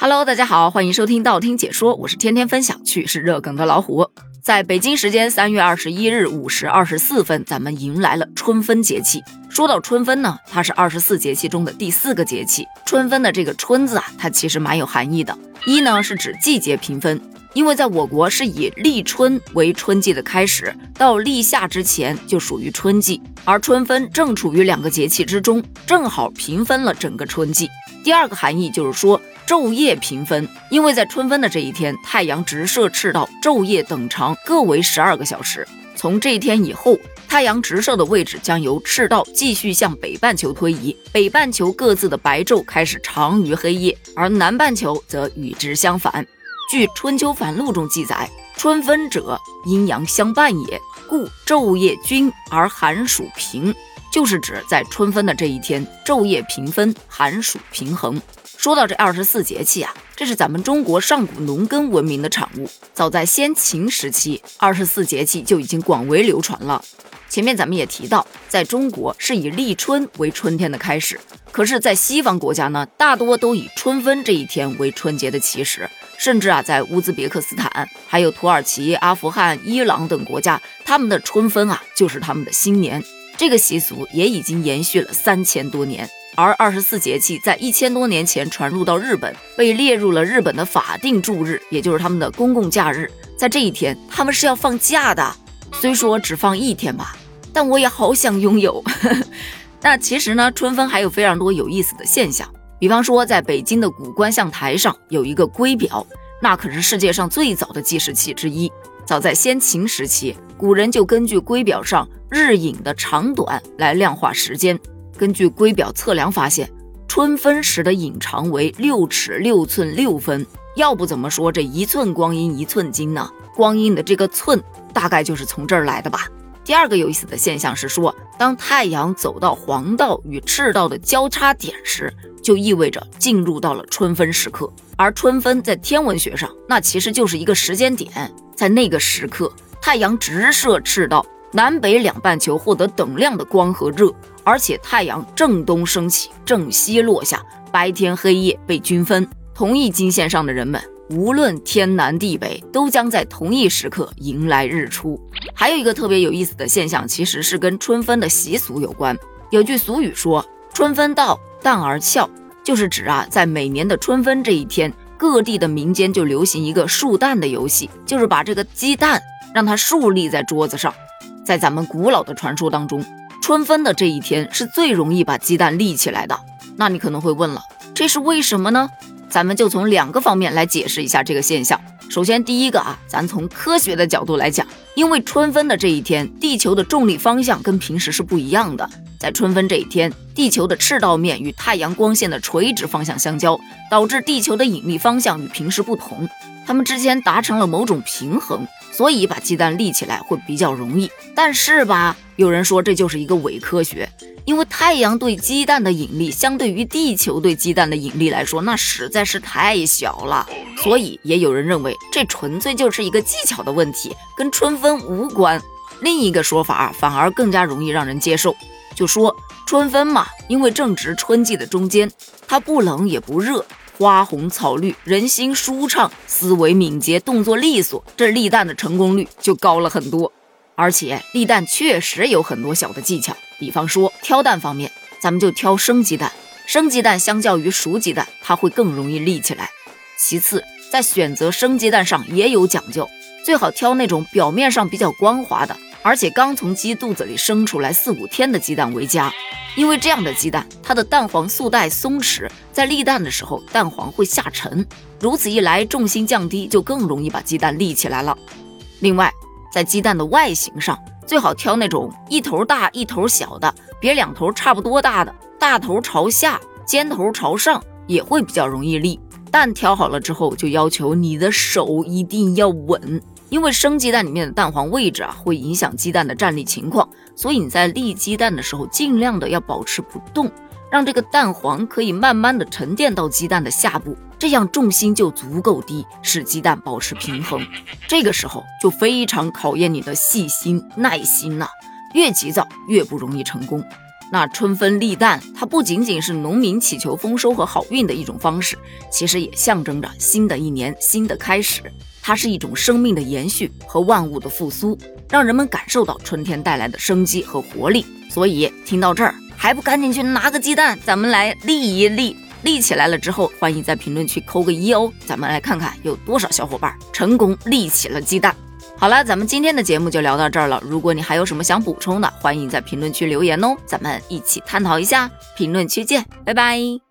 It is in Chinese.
Hello，大家好，欢迎收听道听解说，我是天天分享趣事热梗的老虎。在北京时间三月二十一日五时二十四分，咱们迎来了春分节气。说到春分呢，它是二十四节气中的第四个节气。春分的这个“春”字啊，它其实蛮有含义的。一呢是指季节平分，因为在我国是以立春为春季的开始，到立夏之前就属于春季，而春分正处于两个节气之中，正好平分了整个春季。第二个含义就是说。昼夜平分，因为在春分的这一天，太阳直射赤道，昼夜等长，各为十二个小时。从这一天以后，太阳直射的位置将由赤道继续向北半球推移，北半球各自的白昼开始长于黑夜，而南半球则与之相反。据《春秋繁露》中记载：“春分者，阴阳相伴也，故昼夜均而寒暑平。”就是指在春分的这一天，昼夜平分，寒暑平衡。说到这二十四节气啊，这是咱们中国上古农耕文明的产物。早在先秦时期，二十四节气就已经广为流传了。前面咱们也提到，在中国是以立春为春天的开始，可是，在西方国家呢，大多都以春分这一天为春节的起始。甚至啊，在乌兹别克斯坦、还有土耳其、阿富汗、伊朗等国家，他们的春分啊，就是他们的新年。这个习俗也已经延续了三千多年。而二十四节气在一千多年前传入到日本，被列入了日本的法定祝日，也就是他们的公共假日。在这一天，他们是要放假的。虽说只放一天吧，但我也好想拥有。那其实呢，春分还有非常多有意思的现象。比方说，在北京的古观象台上有一个龟表，那可是世界上最早的计时器之一。早在先秦时期，古人就根据龟表上日影的长短来量化时间。根据龟表测量发现，春分时的影长为六尺六寸六分。要不怎么说这一寸光阴一寸金呢？光阴的这个寸大概就是从这儿来的吧。第二个有意思的现象是说，当太阳走到黄道与赤道的交叉点时，就意味着进入到了春分时刻。而春分在天文学上，那其实就是一个时间点，在那个时刻，太阳直射赤道。南北两半球获得等量的光和热，而且太阳正东升起，正西落下，白天黑夜被均分。同一经线上的人们，无论天南地北，都将在同一时刻迎来日出。还有一个特别有意思的现象，其实是跟春分的习俗有关。有句俗语说：“春分到，蛋儿俏”，就是指啊，在每年的春分这一天，各地的民间就流行一个竖蛋的游戏，就是把这个鸡蛋让它竖立在桌子上。在咱们古老的传说当中，春分的这一天是最容易把鸡蛋立起来的。那你可能会问了，这是为什么呢？咱们就从两个方面来解释一下这个现象。首先，第一个啊，咱从科学的角度来讲，因为春分的这一天，地球的重力方向跟平时是不一样的。在春分这一天，地球的赤道面与太阳光线的垂直方向相交，导致地球的引力方向与平时不同，它们之间达成了某种平衡。所以把鸡蛋立起来会比较容易，但是吧，有人说这就是一个伪科学，因为太阳对鸡蛋的引力相对于地球对鸡蛋的引力来说，那实在是太小了。所以也有人认为这纯粹就是一个技巧的问题，跟春分无关。另一个说法反而更加容易让人接受，就说春分嘛，因为正值春季的中间，它不冷也不热。花红草绿，人心舒畅，思维敏捷，动作利索，这立蛋的成功率就高了很多。而且立蛋确实有很多小的技巧，比方说挑蛋方面，咱们就挑生鸡蛋，生鸡蛋相较于熟鸡蛋，它会更容易立起来。其次，在选择生鸡蛋上也有讲究，最好挑那种表面上比较光滑的。而且刚从鸡肚子里生出来四五天的鸡蛋为佳，因为这样的鸡蛋，它的蛋黄素带松弛，在立蛋的时候蛋黄会下沉，如此一来重心降低，就更容易把鸡蛋立起来了。另外，在鸡蛋的外形上，最好挑那种一头大一头小的，别两头差不多大的，大头朝下，尖头朝上，也会比较容易立。蛋挑好了之后，就要求你的手一定要稳。因为生鸡蛋里面的蛋黄位置啊，会影响鸡蛋的站立情况，所以你在立鸡蛋的时候，尽量的要保持不动，让这个蛋黄可以慢慢的沉淀到鸡蛋的下部，这样重心就足够低，使鸡蛋保持平衡。这个时候就非常考验你的细心耐心呐，越急躁越不容易成功。那春分立蛋，它不仅仅是农民祈求丰收和好运的一种方式，其实也象征着新的一年新的开始。它是一种生命的延续和万物的复苏，让人们感受到春天带来的生机和活力。所以听到这儿，还不赶紧去拿个鸡蛋，咱们来立一立。立起来了之后，欢迎在评论区扣个一哦，咱们来看看有多少小伙伴成功立起了鸡蛋。好了，咱们今天的节目就聊到这儿了。如果你还有什么想补充的，欢迎在评论区留言哦，咱们一起探讨一下。评论区见，拜拜。